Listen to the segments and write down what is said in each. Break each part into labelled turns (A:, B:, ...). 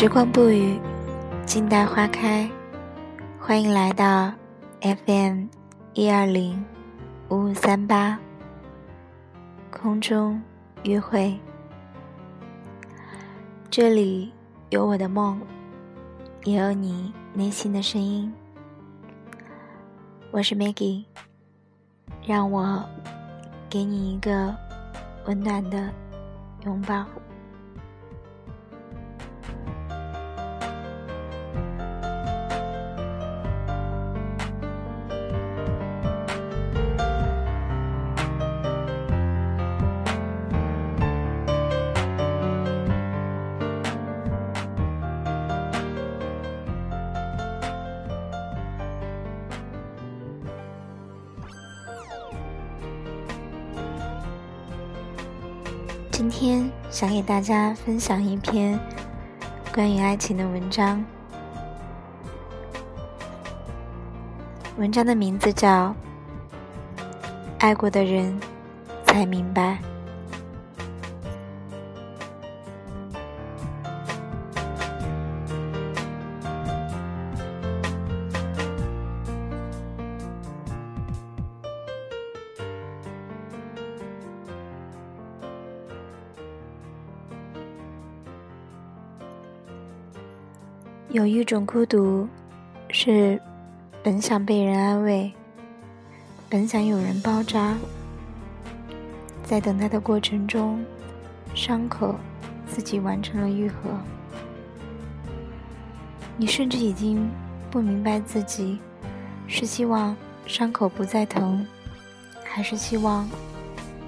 A: 时光不语，静待花开。欢迎来到 FM 一二零五五三八空中约会。这里有我的梦，也有你内心的声音。我是 Maggie，让我给你一个温暖的拥抱。今天想给大家分享一篇关于爱情的文章，文章的名字叫《爱过的人才明白》。有一种孤独，是本想被人安慰，本想有人包扎，在等待的过程中，伤口自己完成了愈合。你甚至已经不明白自己是希望伤口不再疼，还是希望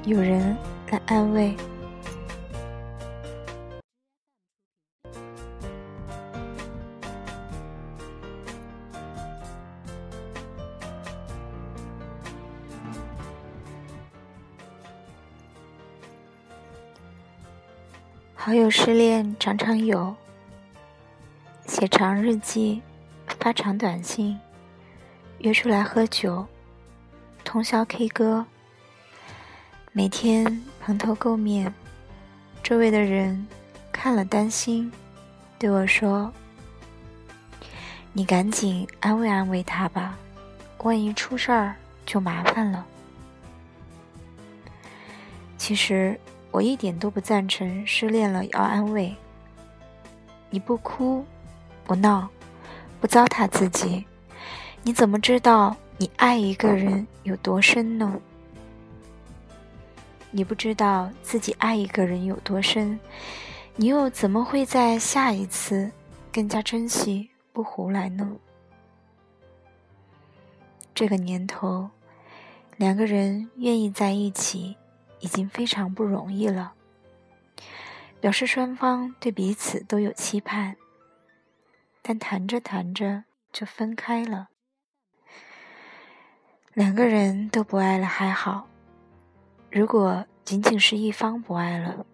A: 有人来安慰。好友失恋常常有，写长日记，发长短信，约出来喝酒，通宵 K 歌，每天蓬头垢面，周围的人看了担心，对我说：“你赶紧安慰安慰他吧，万一出事儿就麻烦了。”其实。我一点都不赞成失恋了要安慰。你不哭，不闹，不糟蹋自己，你怎么知道你爱一个人有多深呢？你不知道自己爱一个人有多深，你又怎么会在下一次更加珍惜不胡来呢？这个年头，两个人愿意在一起。已经非常不容易了，表示双方对彼此都有期盼，但谈着谈着就分开了。两个人都不爱了还好，如果仅仅是一方不爱了，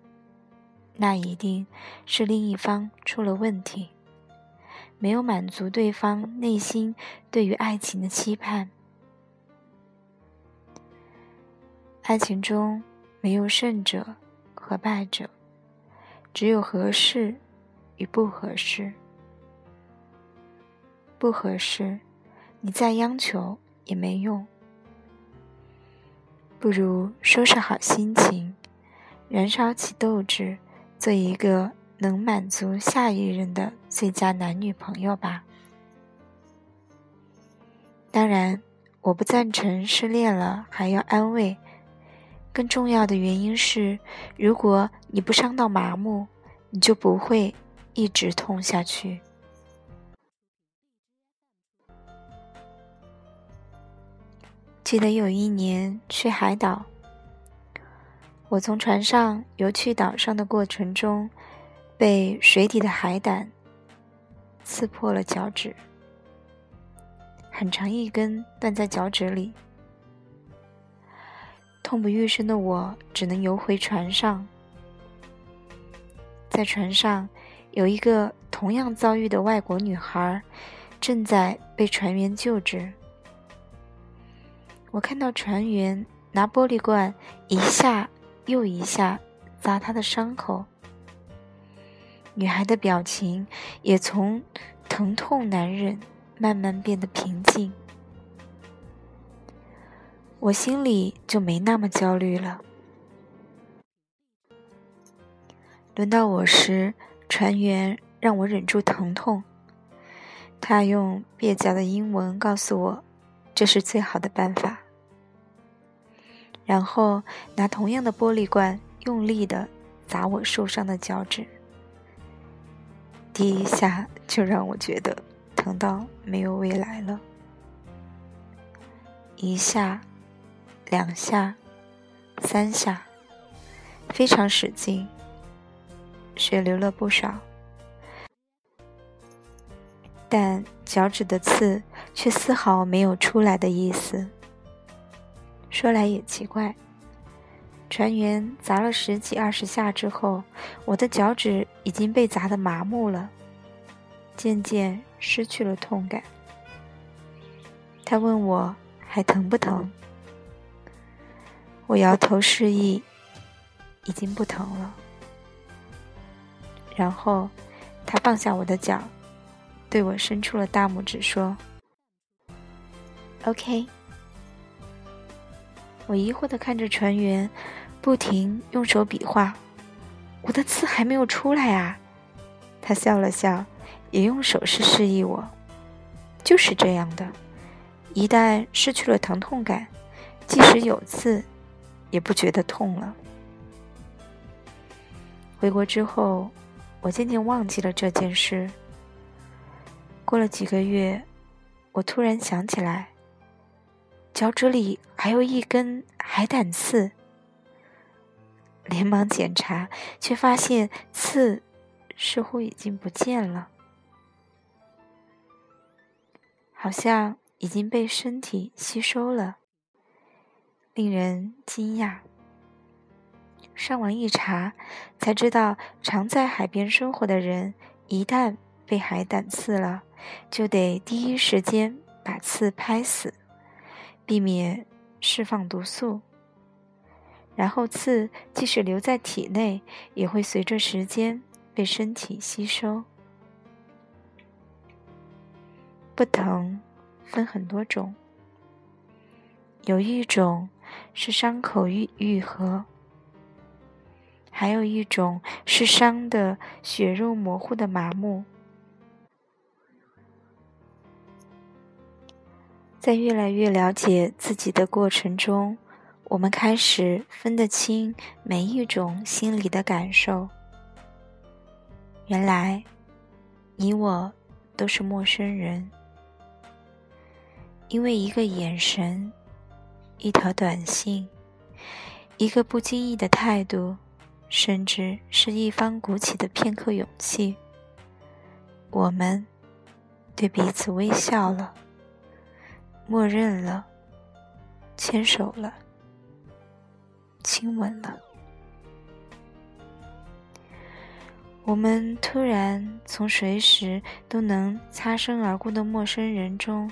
A: 那一定是另一方出了问题，没有满足对方内心对于爱情的期盼。爱情中。没有胜者和败者，只有合适与不合适。不合适，你再央求也没用。不如收拾好心情，燃烧起斗志，做一个能满足下一任的最佳男女朋友吧。当然，我不赞成失恋了还要安慰。更重要的原因是，如果你不伤到麻木，你就不会一直痛下去。记得有一年去海岛，我从船上游去岛上的过程中，被水底的海胆刺破了脚趾，很长一根断在脚趾里。痛不欲生的我只能游回船上，在船上有一个同样遭遇的外国女孩，正在被船员救治。我看到船员拿玻璃罐一下又一下砸她的伤口，女孩的表情也从疼痛难忍慢慢变得平静，我心里就没那么焦虑了。轮到我时，船员让我忍住疼痛，他用蹩脚的英文告诉我，这是最好的办法。然后拿同样的玻璃罐用力的砸我受伤的脚趾。第一下就让我觉得疼到没有未来了。一下，两下，三下，非常使劲，血流了不少，但脚趾的刺却丝毫没有出来的意思。说来也奇怪。船员砸了十几二十下之后，我的脚趾已经被砸得麻木了，渐渐失去了痛感。他问我还疼不疼？我摇头示意，已经不疼了。然后他放下我的脚，对我伸出了大拇指，说：“OK。”我疑惑的看着船员，不停用手比划，我的刺还没有出来啊！他笑了笑，也用手势示意我，就是这样的，一旦失去了疼痛感，即使有刺，也不觉得痛了。回国之后，我渐渐忘记了这件事。过了几个月，我突然想起来。脚趾里还有一根海胆刺，连忙检查，却发现刺似乎已经不见了，好像已经被身体吸收了，令人惊讶。上网一查，才知道常在海边生活的人，一旦被海胆刺了，就得第一时间把刺拍死。避免释放毒素，然后刺即使留在体内，也会随着时间被身体吸收。不疼分很多种，有一种是伤口愈愈合，还有一种是伤的血肉模糊的麻木。在越来越了解自己的过程中，我们开始分得清每一种心理的感受。原来，你我都是陌生人，因为一个眼神、一条短信、一个不经意的态度，甚至是一方鼓起的片刻勇气，我们对彼此微笑了。默认了，牵手了，亲吻了。我们突然从随时都能擦身而过的陌生人中，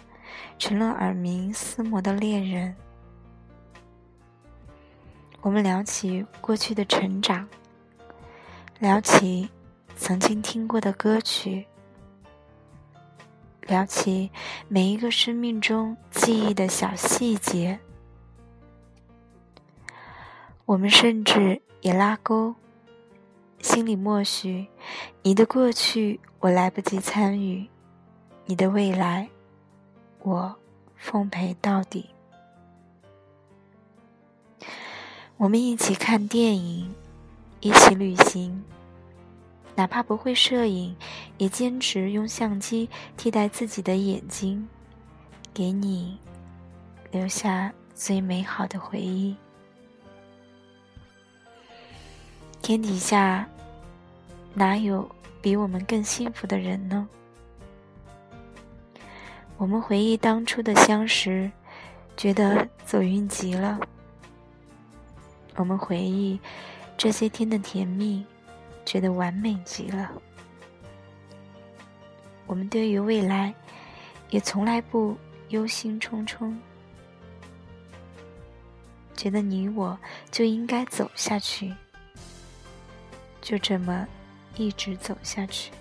A: 成了耳鸣厮磨的恋人。我们聊起过去的成长，聊起曾经听过的歌曲。聊起每一个生命中记忆的小细节，我们甚至也拉钩，心里默许：你的过去我来不及参与，你的未来我奉陪到底。我们一起看电影，一起旅行。哪怕不会摄影，也坚持用相机替代自己的眼睛，给你留下最美好的回忆。天底下哪有比我们更幸福的人呢？我们回忆当初的相识，觉得走运极了。我们回忆这些天的甜蜜。觉得完美极了。我们对于未来，也从来不忧心忡忡，觉得你我就应该走下去，就这么一直走下去。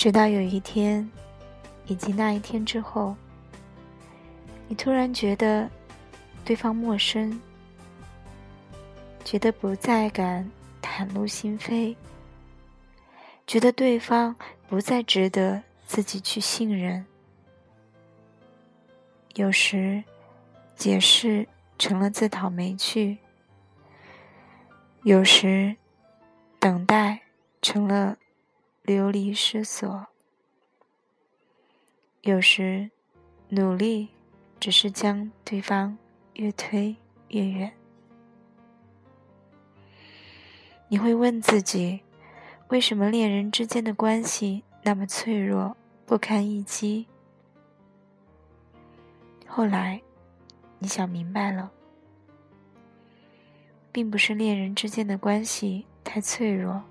A: 直到有一天，以及那一天之后，你突然觉得对方陌生，觉得不再敢袒露心扉，觉得对方不再值得自己去信任。有时，解释成了自讨没趣；有时，等待成了。流离失所，有时努力只是将对方越推越远。你会问自己，为什么恋人之间的关系那么脆弱不堪一击？后来，你想明白了，并不是恋人之间的关系太脆弱。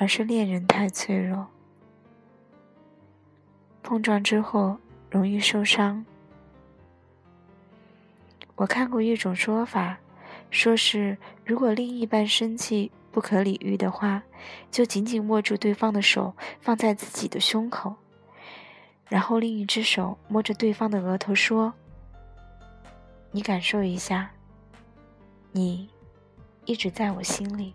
A: 而是恋人太脆弱，碰撞之后容易受伤。我看过一种说法，说是如果另一半生气不可理喻的话，就紧紧握住对方的手，放在自己的胸口，然后另一只手摸着对方的额头说：“你感受一下，你一直在我心里。”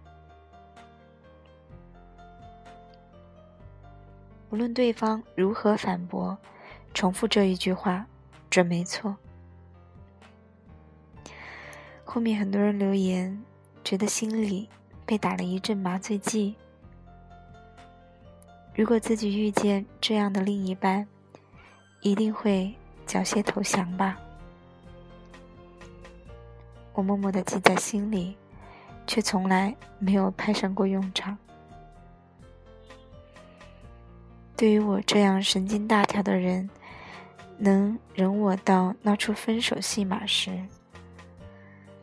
A: 无论对方如何反驳，重复这一句话准没错。后面很多人留言，觉得心里被打了一阵麻醉剂。如果自己遇见这样的另一半，一定会缴械投降吧？我默默的记在心里，却从来没有派上过用场。对于我这样神经大条的人，能忍我到闹出分手戏码时，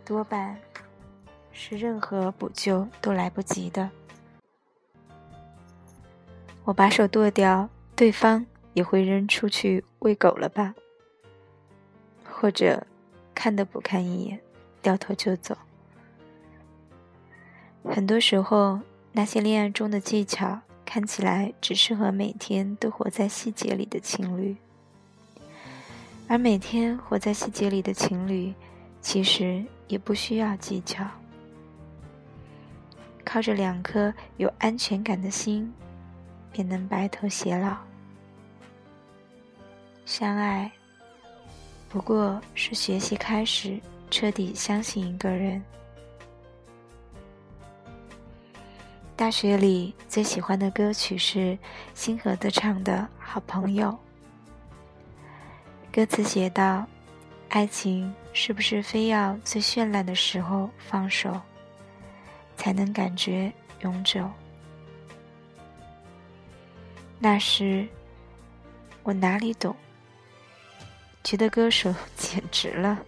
A: 多半是任何补救都来不及的。我把手剁掉，对方也会扔出去喂狗了吧？或者看都不看一眼，掉头就走。很多时候，那些恋爱中的技巧。看起来只适合每天都活在细节里的情侣，而每天活在细节里的情侣，其实也不需要技巧，靠着两颗有安全感的心，便能白头偕老。相爱，不过是学习开始，彻底相信一个人。大学里最喜欢的歌曲是星河的唱的《好朋友》。歌词写道：“爱情是不是非要最绚烂的时候放手，才能感觉永久？”那时我哪里懂，觉得歌手 简直了，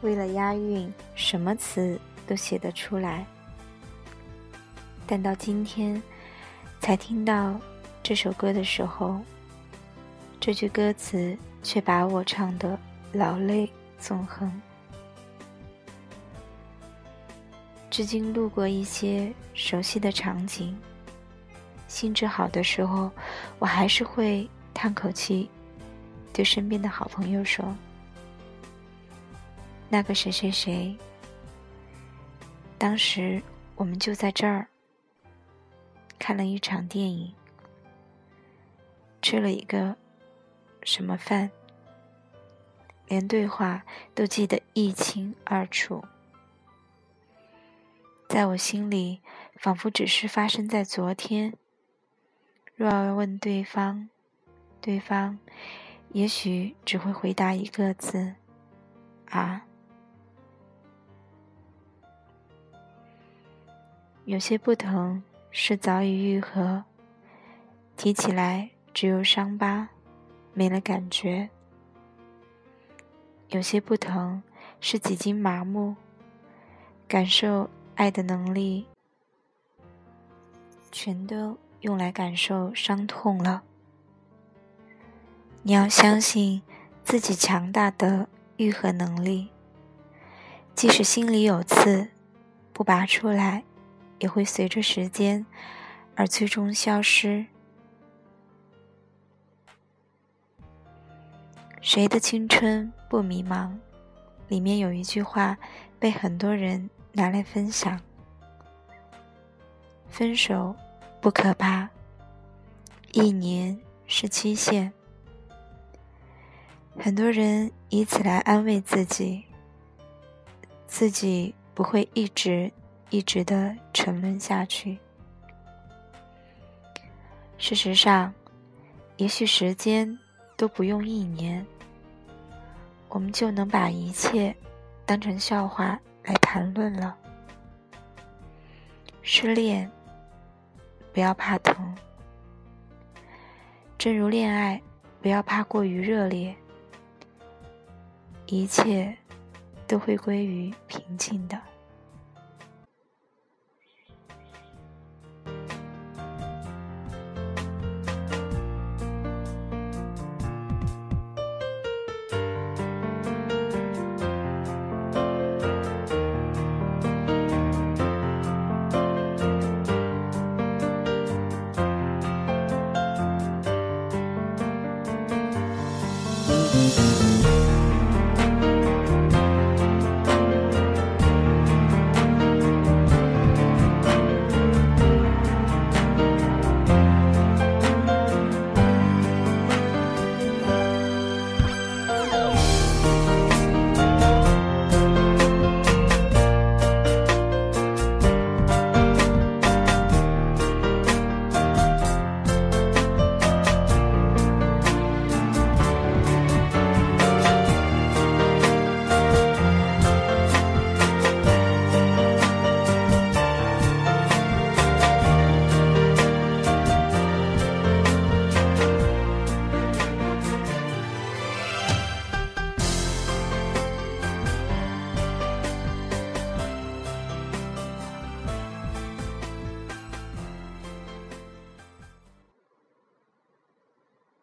A: 为了押韵，什么词都写得出来。但到今天，才听到这首歌的时候，这句歌词却把我唱得老泪纵横。至今路过一些熟悉的场景，兴致好的时候，我还是会叹口气，对身边的好朋友说：“那个谁谁谁，当时我们就在这儿。”看了一场电影，吃了一个什么饭，连对话都记得一清二楚。在我心里，仿佛只是发生在昨天。若要问对方，对方也许只会回答一个字：“啊。”有些不同。是早已愈合，提起来只有伤疤，没了感觉。有些不疼，是几经麻木，感受爱的能力，全都用来感受伤痛了。你要相信自己强大的愈合能力，即使心里有刺，不拔出来，也会随着时间而最终消失。谁的青春不迷茫？里面有一句话被很多人拿来分享：分手不可怕，一年是期限。很多人以此来安慰自己，自己不会一直一直的沉沦下去。事实上，也许时间都不用一年，我们就能把一切当成笑话来谈论了。失恋，不要怕疼，正如恋爱，不要怕过于热烈。一切都会归于平静的。